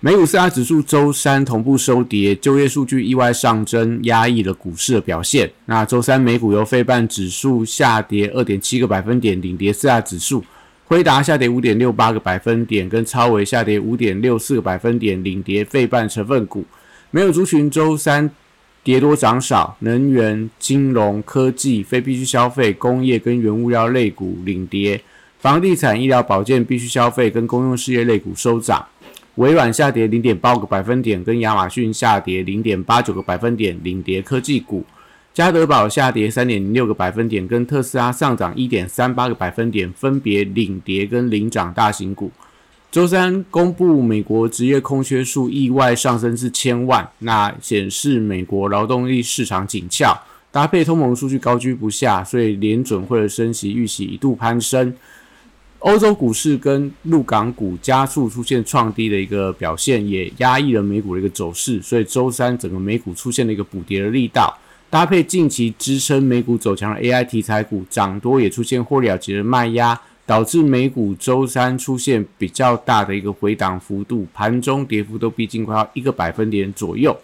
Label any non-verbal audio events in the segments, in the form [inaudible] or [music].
美股四大指数周三同步收跌，就业数据意外上升，压抑了股市的表现。那周三美股由非半指数下跌二点七个百分点领跌四大指数，辉达下跌五点六八个百分点，跟超微下跌五点六四个百分点领跌费半成分股。没有族群周三。跌多涨少，能源、金融科技、非必需消费、工业跟原物料类股领跌，房地产、医疗保健、必需消费跟公用事业类股收涨。微软下跌零点八个百分点，跟亚马逊下跌零点八九个百分点领跌科技股。加德堡下跌三点零六个百分点，跟特斯拉上涨一点三八个百分点分别领跌跟领涨大型股。周三公布美国职业空缺数意外上升至千万，那显示美国劳动力市场紧俏，搭配通膨数据高居不下，所以联准会的升息预期一度攀升。欧洲股市跟陆港股加速出现创低的一个表现，也压抑了美股的一个走势，所以周三整个美股出现了一个补跌的力道，搭配近期支撑美股走强的 AI 题材股涨多，也出现获利了结的卖压。导致美股周三出现比较大的一个回档幅度，盘中跌幅都逼近快要一个百分点左右。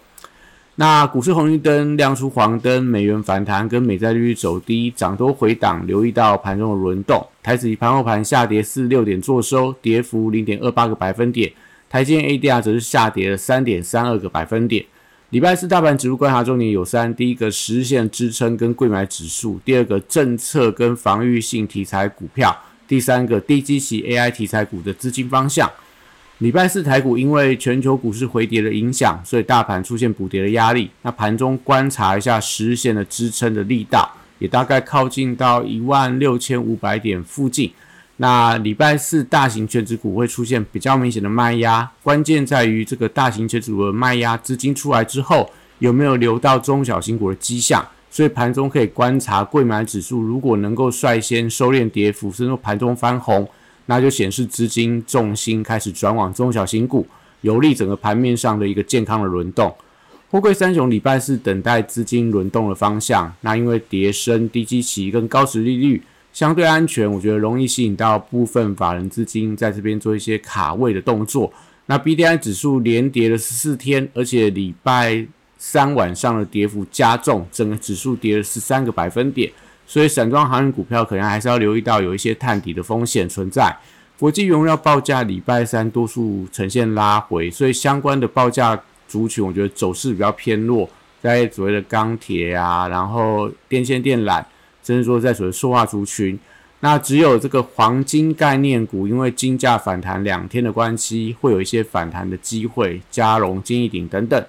那股市红绿灯亮出黄灯，美元反弹跟美债利率走低，涨多回档，留意到盘中的轮动。台指盘后盘下跌四六点做收，跌幅零点二八个百分点。台积 ADR 则是下跌了三点三二个百分点。礼拜四大盘指数观察重点有三：第一个实现支撑跟贵买指数；第二个政策跟防御性题材股票。第三个低基期 AI 题材股的资金方向，礼拜四台股因为全球股市回跌的影响，所以大盘出现补跌的压力。那盘中观察一下十日线的支撑的力道，也大概靠近到一万六千五百点附近。那礼拜四大型全指股会出现比较明显的卖压，关键在于这个大型全指股的卖压资金出来之后，有没有流到中小型股的迹象。所以盘中可以观察贵买指数，如果能够率先收敛跌幅，甚至盘中翻红，那就显示资金重心开始转往中小型股，有利整个盘面上的一个健康的轮动。货柜三雄礼拜四等待资金轮动的方向，那因为跌升、低基期跟高值利率相对安全，我觉得容易吸引到部分法人资金在这边做一些卡位的动作。那 B D I 指数连跌了十四天，而且礼拜。三晚上的跌幅加重，整个指数跌了十三个百分点，所以散装航运股票可能还是要留意到有一些探底的风险存在。国际原料报价礼拜三多数呈现拉回，所以相关的报价族群，我觉得走势比较偏弱，在所谓的钢铁啊，然后电线电缆，甚至说在所谓塑化族群，那只有这个黄金概念股，因为金价反弹两天的关系，会有一些反弹的机会，加融、金一鼎等等。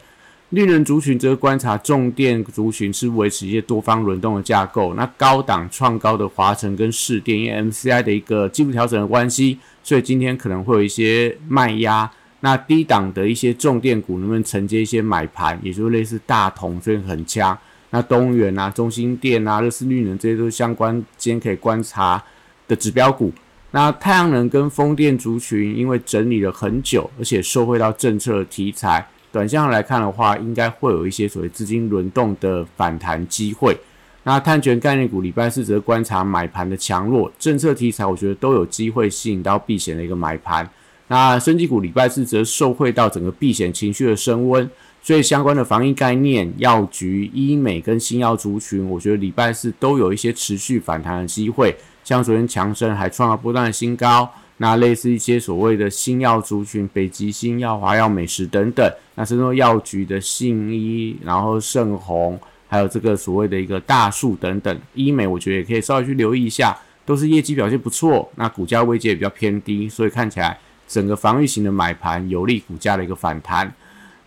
令人族群则观察重电族群是维持一些多方轮动的架构。那高档创高的华晨跟市电，因为 MCI 的一个技术调整的关系，所以今天可能会有一些卖压。那低档的一些重电股能不能承接一些买盘？也就是类似大同所以很强。那东元啊、中心电啊、热斯绿能这些都是相关今天可以观察的指标股。那太阳能跟风电族群因为整理了很久，而且受惠到政策题材。短线上来看的话，应该会有一些所谓资金轮动的反弹机会。那碳权概念股礼拜四则观察买盘的强弱，政策题材我觉得都有机会吸引到避险的一个买盘。那升级股礼拜四则受惠到整个避险情绪的升温，所以相关的防疫概念、药局、医美跟新药族群，我觉得礼拜四都有一些持续反弹的机会。像昨天强生还创了不断的新高。那类似一些所谓的新药族群，北极星药、华药、美食等等，那甚至药局的信医，然后盛虹，还有这个所谓的一个大树等等，医美我觉得也可以稍微去留意一下，都是业绩表现不错，那股价位阶也比较偏低，所以看起来整个防御型的买盘有利股价的一个反弹。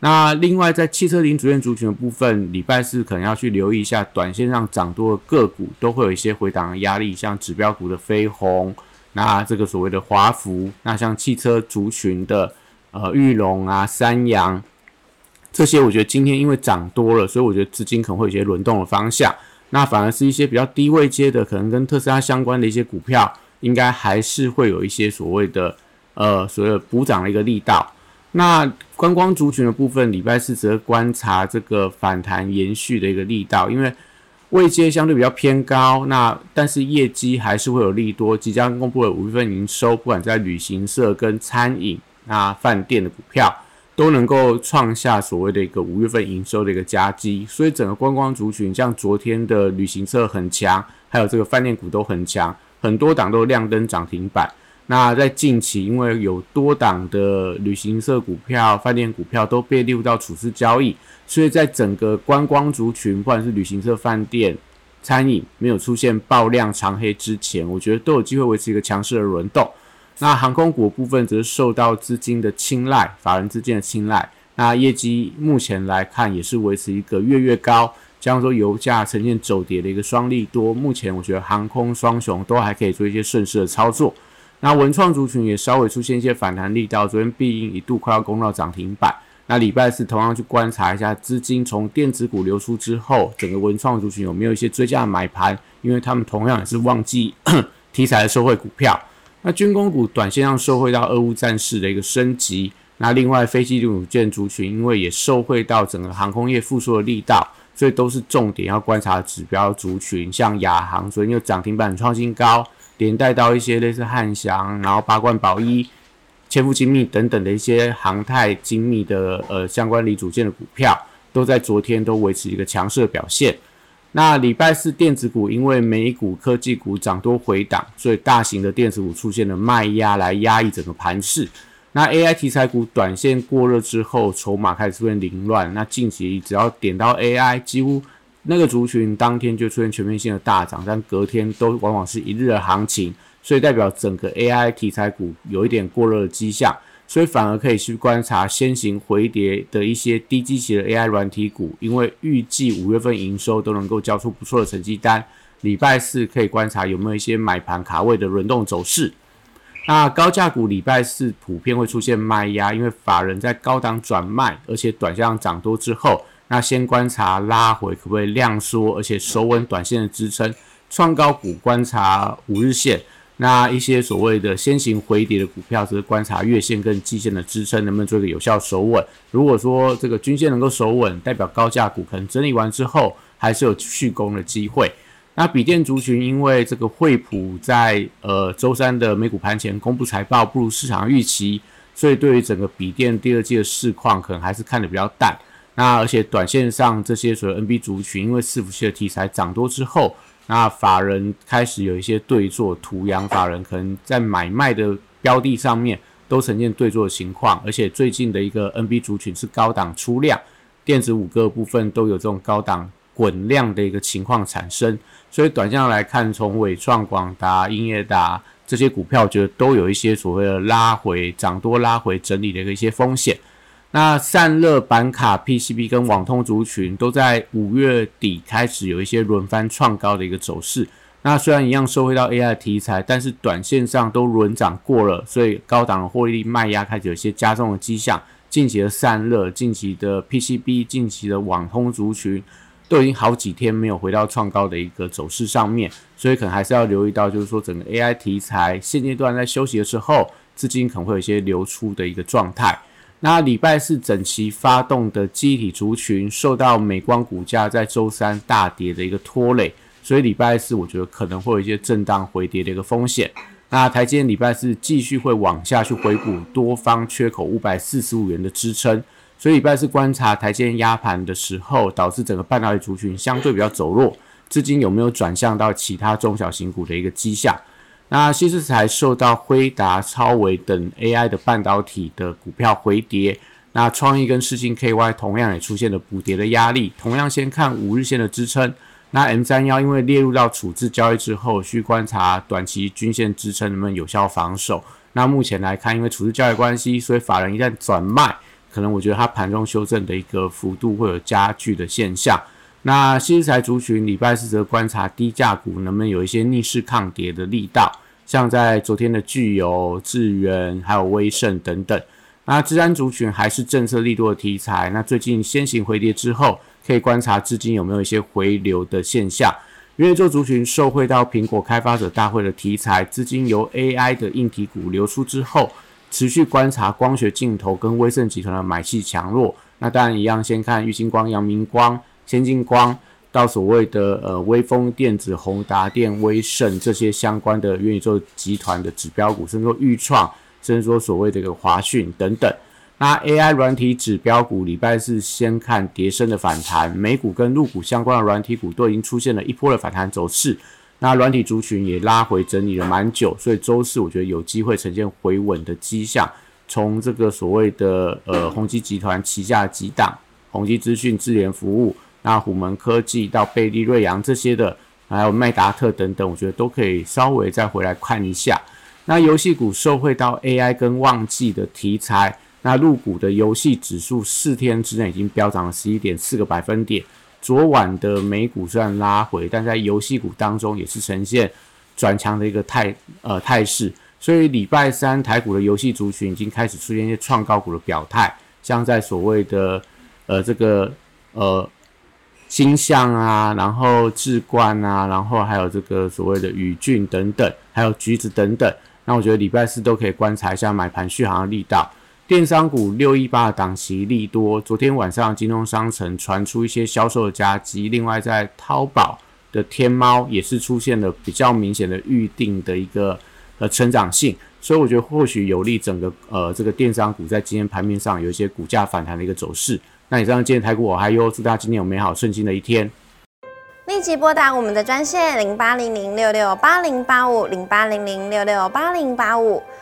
那另外在汽车零组件族群的部分，礼拜四可能要去留意一下，短线上涨多的个股都会有一些回档的压力，像指标股的飞鸿。那这个所谓的华孚，那像汽车族群的呃玉龙啊、三洋，这些我觉得今天因为涨多了，所以我觉得资金可能会有些轮动的方向。那反而是一些比较低位阶的，可能跟特斯拉相关的一些股票，应该还是会有一些所谓的呃所谓的补涨的一个力道。那观光族群的部分，礼拜四则观察这个反弹延续的一个力道，因为位阶相对比较偏高，那但是业绩还是会有利多，即将公布的五月份营收，不管在旅行社跟餐饮、那饭店的股票，都能够创下所谓的一个五月份营收的一个佳绩，所以整个观光族群，像昨天的旅行社很强，还有这个饭店股都很强，很多档都亮灯涨停板。那在近期，因为有多档的旅行社股票、饭店股票都被列入到处置交易，所以在整个观光族群，不管是旅行社、饭店、餐饮没有出现爆量长黑之前，我觉得都有机会维持一个强势的轮动。那航空股部分则是受到资金的青睐、法人资金的青睐，那业绩目前来看也是维持一个月月高，加上说油价呈现走跌的一个双利多，目前我觉得航空双雄都还可以做一些顺势的操作。那文创族群也稍微出现一些反弹力道，昨天必应一度快要攻到涨停板。那礼拜四同样去观察一下资金从电子股流出之后，整个文创族群有没有一些追加买盘？因为他们同样也是旺季 [coughs] 题材的受惠股票。那军工股短线上受惠到俄乌战事的一个升级。那另外飞机零件族群，因为也受惠到整个航空业复苏的力道，所以都是重点要观察指标族群。像亚航昨天又涨停板创新高。连带到一些类似汉翔，然后八冠宝一、千富精密等等的一些航太精密的呃相关锂组件的股票，都在昨天都维持一个强势的表现。那礼拜四电子股因为美股科技股涨多回档，所以大型的电子股出现了卖压来压抑整个盘势。那 AI 题材股短线过热之后，筹码开始出现凌乱。那近期只要点到 AI，几乎。那个族群当天就出现全面性的大涨，但隔天都往往是一日的行情，所以代表整个 AI 题材股有一点过热的迹象，所以反而可以去观察先行回跌的一些低基期的 AI 软体股，因为预计五月份营收都能够交出不错的成绩单。礼拜四可以观察有没有一些买盘卡位的轮动走势。那高价股礼拜四普遍会出现卖压，因为法人在高档转卖，而且短向涨多之后。那先观察拉回可不可以量缩，而且守稳短线的支撑。创高股观察五日线，那一些所谓的先行回跌的股票，则观察月线跟季线的支撑能不能做一个有效守稳。如果说这个均线能够守稳，代表高价股可能整理完之后还是有续攻的机会。那笔电族群因为这个惠普在呃周三的美股盘前公布财报不如市场预期，所以对于整个笔电第二季的市况可能还是看得比较淡。那而且短线上这些所谓 NB 族群，因为伺服器的题材涨多之后，那法人开始有一些对坐，土洋法人可能在买卖的标的上面都呈现对坐的情况，而且最近的一个 NB 族群是高档出量，电子五个部分都有这种高档滚量的一个情况产生，所以短线上来看，从伟创、广达、英业达这些股票，我觉得都有一些所谓的拉回涨多拉回整理的一个一些风险。那散热板卡、PCB 跟网通族群都在五月底开始有一些轮番创高的一个走势。那虽然一样收回到 AI 题材，但是短线上都轮涨过了，所以高档的获利卖压开始有一些加重的迹象。近期的散热、近期的 PCB、近期的网通族群都已经好几天没有回到创高的一个走势上面，所以可能还是要留意到，就是说整个 AI 题材现阶段在休息的时候，资金可能会有一些流出的一个状态。那礼拜四整期发动的机体族群受到美光股价在周三大跌的一个拖累，所以礼拜四我觉得可能会有一些震荡回跌的一个风险。那台积电礼拜四继续会往下去回补多方缺口五百四十五元的支撑，所以礼拜四观察台积电压盘的时候，导致整个半导体族群相对比较走弱，资金有没有转向到其他中小型股的一个迹象？那西斯才受到辉达、超微等 AI 的半导体的股票回跌，那创意跟世星 KY 同样也出现了补跌的压力。同样先看五日线的支撑，那 M 三幺因为列入到处置交易之后，需观察短期均线支撑能不能有效防守。那目前来看，因为处置交易关系，所以法人一旦转卖，可能我觉得它盘中修正的一个幅度会有加剧的现象。那新材族群礼拜四则观察低价股能不能有一些逆势抗跌的力道，像在昨天的具有智源还有威盛等等。那治安族群还是政策力度的题材。那最近先行回跌之后，可以观察资金有没有一些回流的现象。元宇宙族群受惠到苹果开发者大会的题材，资金由 AI 的硬体股流出之后，持续观察光学镜头跟威盛集团的买气强弱。那当然一样，先看玉金光、阳明光、先进光，到所谓的呃微风电子、宏达电、威盛这些相关的元宇宙集团的指标股，甚至说预创，甚至说所谓的一个华讯等等。那 AI 软体指标股礼拜四先看跌升的反弹，美股跟陆股相关的软体股都已经出现了一波的反弹走势。那软体族群也拉回整理了蛮久，所以周四我觉得有机会呈现回稳的迹象。从这个所谓的呃宏基集团旗下几档，宏基资讯、智联服务，那虎门科技到贝利瑞阳这些的，还有麦达特等等，我觉得都可以稍微再回来看一下。那游戏股受惠到 AI 跟旺季的题材。那入股的游戏指数四天之内已经飙涨了十一点四个百分点。昨晚的美股虽然拉回，但在游戏股当中也是呈现转强的一个态呃态势。所以礼拜三台股的游戏族群已经开始出现一些创高股的表态，像在所谓的呃这个呃星象啊，然后智冠啊，然后还有这个所谓的宇峻等等，还有橘子等等。那我觉得礼拜四都可以观察一下买盘续航的力道。电商股六一八的档期利多，昨天晚上京东商城传出一些销售的加急，另外在淘宝的天猫也是出现了比较明显的预定的一个呃成长性，所以我觉得或许有利整个呃这个电商股在今天盘面上有一些股价反弹的一个走势。那以上今天台股我还有祝大家今天有美好顺心的一天。立即拨打我们的专线零八零零六六八零八五零八零零六六八零八五。